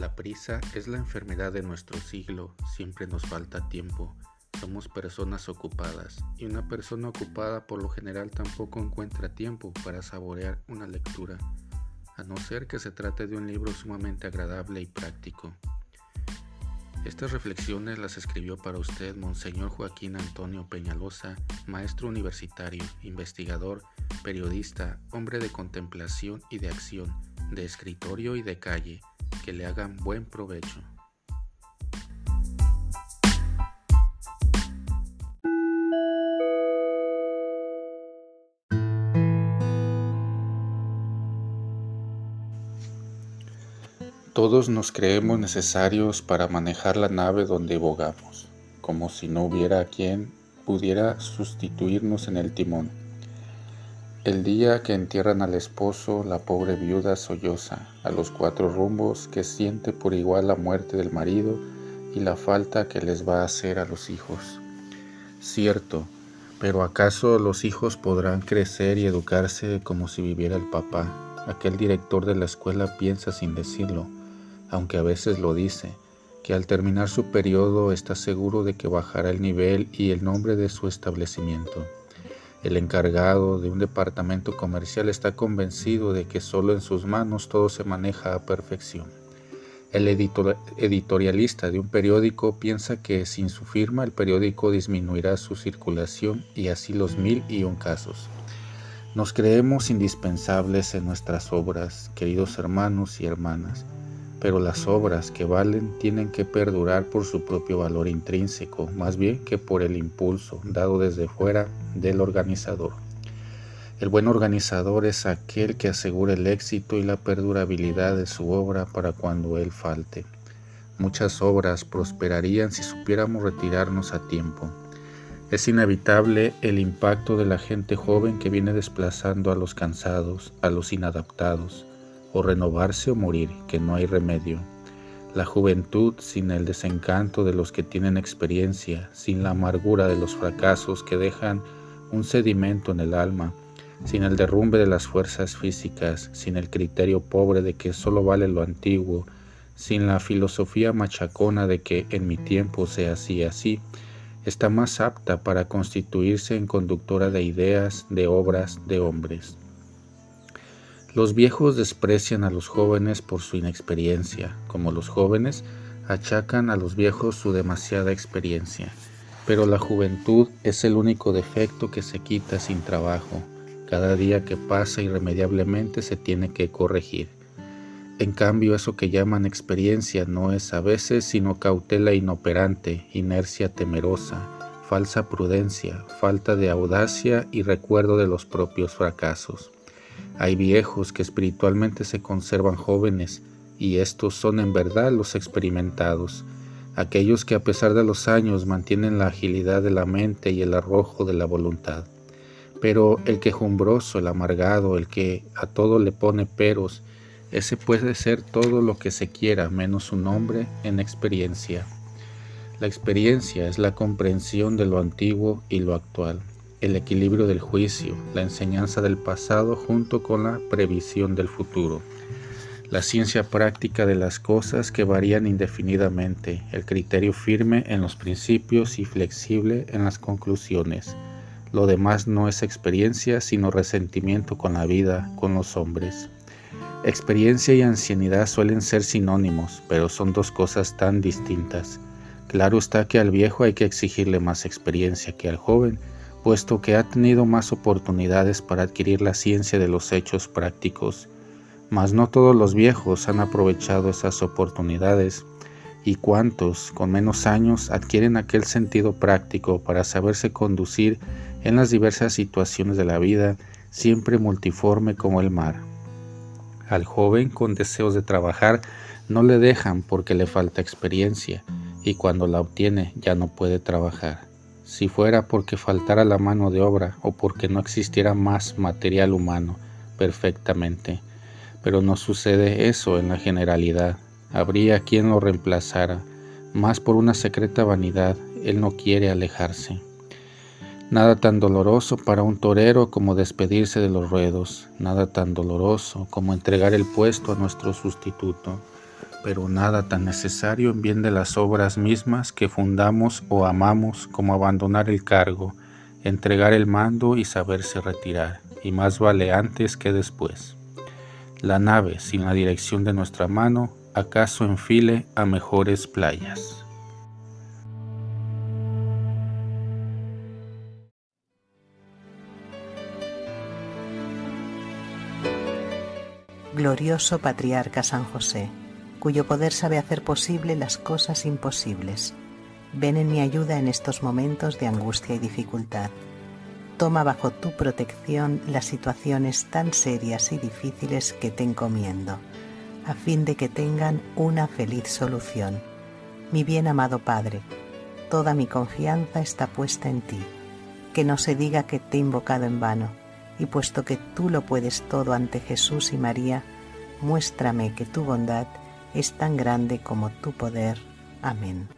La prisa es la enfermedad de nuestro siglo, siempre nos falta tiempo. Somos personas ocupadas y una persona ocupada por lo general tampoco encuentra tiempo para saborear una lectura, a no ser que se trate de un libro sumamente agradable y práctico. Estas reflexiones las escribió para usted Monseñor Joaquín Antonio Peñalosa, maestro universitario, investigador, periodista, hombre de contemplación y de acción, de escritorio y de calle que le hagan buen provecho. Todos nos creemos necesarios para manejar la nave donde bogamos, como si no hubiera quien pudiera sustituirnos en el timón. El día que entierran al esposo, la pobre viuda solloza a los cuatro rumbos que siente por igual la muerte del marido y la falta que les va a hacer a los hijos. Cierto, pero ¿acaso los hijos podrán crecer y educarse como si viviera el papá? Aquel director de la escuela piensa sin decirlo, aunque a veces lo dice, que al terminar su periodo está seguro de que bajará el nivel y el nombre de su establecimiento. El encargado de un departamento comercial está convencido de que solo en sus manos todo se maneja a perfección. El editorialista de un periódico piensa que sin su firma el periódico disminuirá su circulación y así los mil y un casos. Nos creemos indispensables en nuestras obras, queridos hermanos y hermanas pero las obras que valen tienen que perdurar por su propio valor intrínseco, más bien que por el impulso dado desde fuera del organizador. El buen organizador es aquel que asegura el éxito y la perdurabilidad de su obra para cuando él falte. Muchas obras prosperarían si supiéramos retirarnos a tiempo. Es inevitable el impacto de la gente joven que viene desplazando a los cansados, a los inadaptados, o renovarse o morir, que no hay remedio. La juventud sin el desencanto de los que tienen experiencia, sin la amargura de los fracasos que dejan un sedimento en el alma, sin el derrumbe de las fuerzas físicas, sin el criterio pobre de que solo vale lo antiguo, sin la filosofía machacona de que en mi tiempo sea así así, está más apta para constituirse en conductora de ideas, de obras, de hombres. Los viejos desprecian a los jóvenes por su inexperiencia, como los jóvenes achacan a los viejos su demasiada experiencia. Pero la juventud es el único defecto que se quita sin trabajo. Cada día que pasa irremediablemente se tiene que corregir. En cambio, eso que llaman experiencia no es a veces sino cautela inoperante, inercia temerosa, falsa prudencia, falta de audacia y recuerdo de los propios fracasos. Hay viejos que espiritualmente se conservan jóvenes y estos son en verdad los experimentados, aquellos que a pesar de los años mantienen la agilidad de la mente y el arrojo de la voluntad. Pero el quejumbroso, el amargado, el que a todo le pone peros, ese puede ser todo lo que se quiera menos su nombre en experiencia. La experiencia es la comprensión de lo antiguo y lo actual el equilibrio del juicio, la enseñanza del pasado junto con la previsión del futuro, la ciencia práctica de las cosas que varían indefinidamente, el criterio firme en los principios y flexible en las conclusiones. Lo demás no es experiencia, sino resentimiento con la vida, con los hombres. Experiencia y ancianidad suelen ser sinónimos, pero son dos cosas tan distintas. Claro está que al viejo hay que exigirle más experiencia que al joven, puesto que ha tenido más oportunidades para adquirir la ciencia de los hechos prácticos, mas no todos los viejos han aprovechado esas oportunidades, y cuantos con menos años adquieren aquel sentido práctico para saberse conducir en las diversas situaciones de la vida, siempre multiforme como el mar. Al joven con deseos de trabajar no le dejan porque le falta experiencia, y cuando la obtiene ya no puede trabajar si fuera porque faltara la mano de obra o porque no existiera más material humano perfectamente. Pero no sucede eso en la generalidad. Habría quien lo reemplazara, más por una secreta vanidad, él no quiere alejarse. Nada tan doloroso para un torero como despedirse de los ruedos, nada tan doloroso como entregar el puesto a nuestro sustituto. Pero nada tan necesario en bien de las obras mismas que fundamos o amamos como abandonar el cargo, entregar el mando y saberse retirar, y más vale antes que después. La nave, sin la dirección de nuestra mano, acaso enfile a mejores playas. Glorioso Patriarca San José, cuyo poder sabe hacer posible las cosas imposibles. Ven en mi ayuda en estos momentos de angustia y dificultad. Toma bajo tu protección las situaciones tan serias y difíciles que te encomiendo, a fin de que tengan una feliz solución. Mi bien amado Padre, toda mi confianza está puesta en ti. Que no se diga que te he invocado en vano, y puesto que tú lo puedes todo ante Jesús y María, muéstrame que tu bondad es tan grande como tu poder. Amén.